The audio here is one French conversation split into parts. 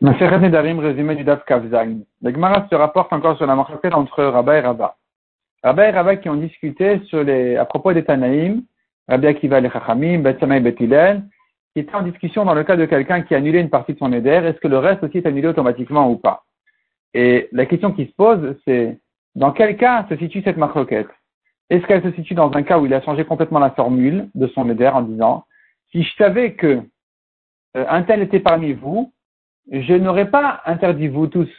Nedarim, résumé du Daf Kavzain. Le Gemara se rapporte encore sur la marquette entre Rabba et Rabba. Rabba et Rabba qui ont discuté à propos des Tanaïm, Rabbi Akiva et Chachamim, Bet Samay Bet Hillel, qui étaient en discussion dans le cas de quelqu'un qui a annulé une partie de son éder, est-ce que le reste aussi est annulé automatiquement ou pas? Et la question qui se pose, c'est dans quel cas se situe cette marquette? Est-ce qu'elle se situe dans un cas où il a changé complètement la formule de son éder en disant, si je savais que euh, un tel était parmi vous, je n'aurais pas interdit vous tous.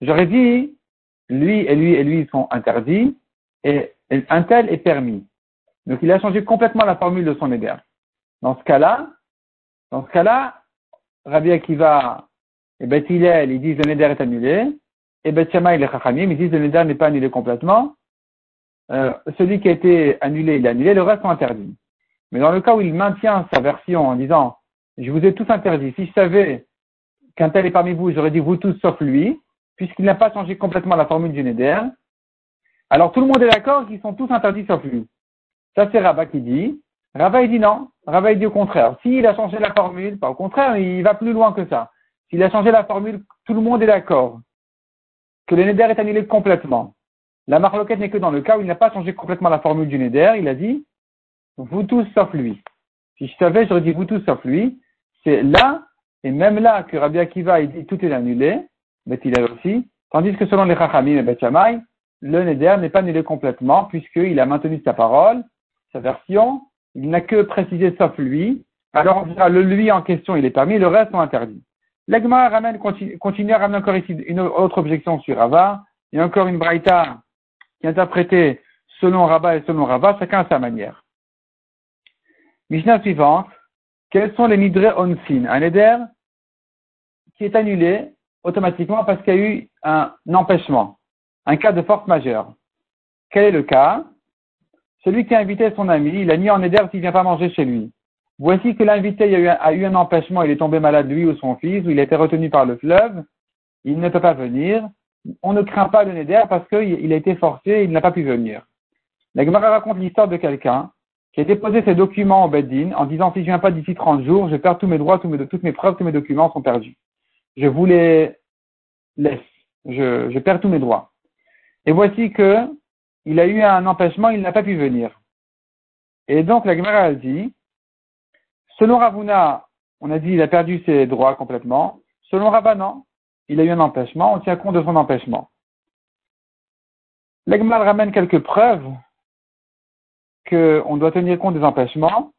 J'aurais dit, lui et lui et lui sont interdits, et un tel est permis. Donc il a changé complètement la formule de son éder. Dans ce cas-là, dans ce cas-là, Rabbi Akiva et Beth ils disent le neder est annulé, et Beth Shammai et les Chachamim, ils disent le neder n'est pas annulé complètement. Euh, celui qui a été annulé, il est annulé, le reste sont interdits. Mais dans le cas où il maintient sa version en disant, je vous ai tous interdits, si je savais qu'un tel est parmi vous, j'aurais dit vous tous sauf lui, puisqu'il n'a pas changé complètement la formule du Neder. Alors tout le monde est d'accord qu'ils sont tous interdits sauf lui. Ça c'est Rabat qui dit. Rabat il dit non. Rabat il dit au contraire. S'il a changé la formule, pas au contraire, il va plus loin que ça. S'il a changé la formule, tout le monde est d'accord que le Neder est annulé complètement. La marloquette n'est que dans le cas où il n'a pas changé complètement la formule du Neder. Il a dit vous tous sauf lui. Si je savais, j'aurais dit vous tous sauf lui. C'est là et même là que Rabbi Akiva il dit tout est annulé, mais il a aussi, tandis que selon les Chachamim et Bet le Neder n'est pas annulé complètement puisqu'il a maintenu sa parole, sa version, il n'a que précisé sauf lui, alors on le lui en question il est permis, le reste sont interdits. L'Egma ramène, continue, à ramener encore ici une autre objection sur Rava, a encore une braïta qui est interprétée selon Rava et selon Rava, chacun à sa manière. Mishnah suivante, quels sont les nidre onsin Un neder qui est annulé automatiquement parce qu'il y a eu un empêchement, un cas de force majeure. Quel est le cas? Celui qui a invité son ami, il a mis en neder s'il ne vient pas manger chez lui. Voici que l'invité a, eu un empêchement, il est tombé malade lui ou son fils, ou il a été retenu par le fleuve, il ne peut pas venir. On ne craint pas le neder parce qu'il a été forcé, il n'a pas pu venir. La Gemara raconte l'histoire de quelqu'un a déposé ses documents au Beddin en disant si je viens pas d'ici 30 jours, je perds tous mes droits, toutes mes preuves, tous mes documents sont perdus. Je vous les laisse. Je, je perds tous mes droits. Et voici que il a eu un empêchement, il n'a pas pu venir. Et donc la Gemara dit, selon Ravuna, on a dit il a perdu ses droits complètement. Selon non, il a eu un empêchement, on tient compte de son empêchement. La Gemara ramène quelques preuves qu'on doit tenir compte des empêchements.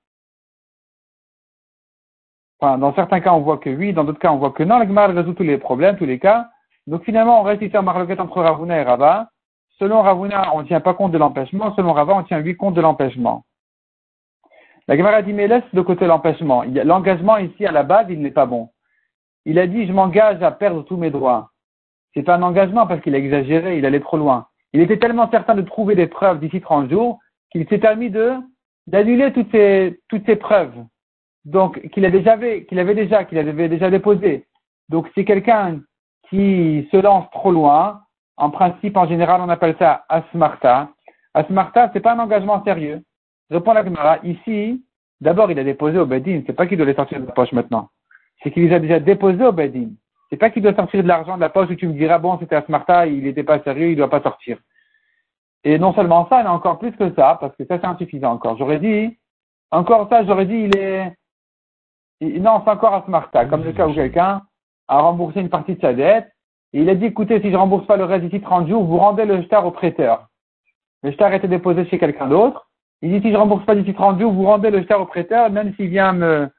Enfin, dans certains cas, on voit que oui, dans d'autres cas, on voit que non. La résout tous les problèmes, tous les cas. Donc finalement, on reste ici en marloquette entre Ravuna et Rava. Selon Ravuna, on ne tient pas compte de l'empêchement. Selon Rava, on tient huit compte de l'empêchement. La Gemara dit, mais laisse de côté l'empêchement. L'engagement ici, à la base, il n'est pas bon. Il a dit, je m'engage à perdre tous mes droits. C'est pas un engagement parce qu'il a exagéré, il allait trop loin. Il était tellement certain de trouver des preuves d'ici 30 jours qu'il s'est permis de d'annuler toutes ces toutes ces preuves. Donc qu'il avait déjà qu'il avait déjà qu'il avait déjà déposé. Donc c'est quelqu'un qui se lance trop loin. En principe, en général, on appelle ça asmarta. Asmarta, c'est pas un engagement sérieux. Répond la Gemara. Ici, d'abord, il a déposé au Bedin. C'est pas qu'il doit les sortir de la poche maintenant. C'est qu'il les a déjà déposés au Bedin. C'est pas qu'il doit sortir de l'argent de la poche où tu me diras, bon, c'était Asmarta, il n'était pas sérieux, il doit pas sortir. Et non seulement ça, mais encore plus que ça, parce que ça c'est insuffisant encore. J'aurais dit, encore ça, j'aurais dit, il est, non, c'est encore à Smarta, comme le cas où quelqu'un a remboursé une partie de sa dette, et il a dit, écoutez, si je rembourse pas le reste d'ici 30 jours, vous rendez le star au prêteur. Le star été déposé chez quelqu'un d'autre. Il dit, si je rembourse pas d'ici 30 jours, vous rendez le star au prêteur, même s'il vient me,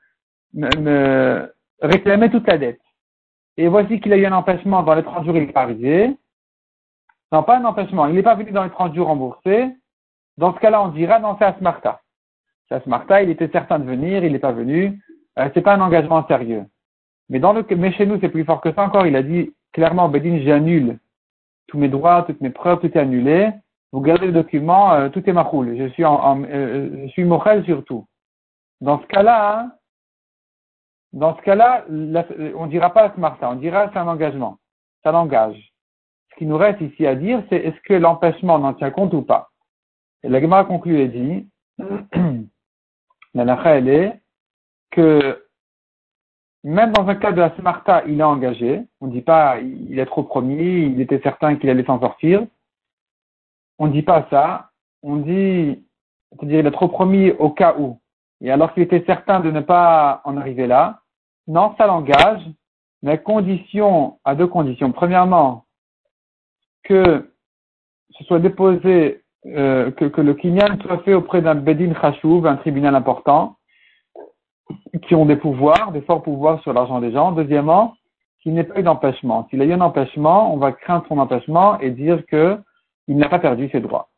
me, me, réclamer toute la dette. Et voici qu'il a eu un empêchement dans les 30 jours, il est arrivé. Non, pas un empêchement. Il n'est pas venu dans les 30 jours remboursés. Dans ce cas-là, on dira non, c'est Asmarta. C'est Asmarta, il était certain de venir, il n'est pas venu. Euh, c'est pas un engagement sérieux. Mais dans le, mais chez nous, c'est plus fort que ça encore. Il a dit clairement, Bedin, j'annule tous mes droits, toutes mes preuves, tout est annulé. Vous gardez le document, euh, tout est maroule. Je suis en, euh, je suis morel surtout. Dans ce cas-là, dans ce cas-là, on dira pas Asmarta, on dira c'est un engagement. Ça l'engage ce qui nous reste ici à dire, c'est est-ce que l'empêchement n'en tient compte ou pas? Et la Gemara conclut et dit, la elle est que même dans un cas de la Smarta, il est engagé. On ne dit pas, il est trop promis, il était certain qu'il allait s'en sortir. On ne dit pas ça. On dit, c'est-à-dire, il est trop promis au cas où. Et alors qu'il était certain de ne pas en arriver là, non, ça l'engage, mais condition, à deux conditions. Premièrement, que ce soit déposé, euh, que, le kinyan soit fait auprès d'un bedin chashouv, un tribunal important, qui ont des pouvoirs, des forts pouvoirs sur l'argent des gens. Deuxièmement, qu'il n'ait pas eu d'empêchement. S'il a eu un empêchement, on va craindre son empêchement et dire que il n'a pas perdu ses droits.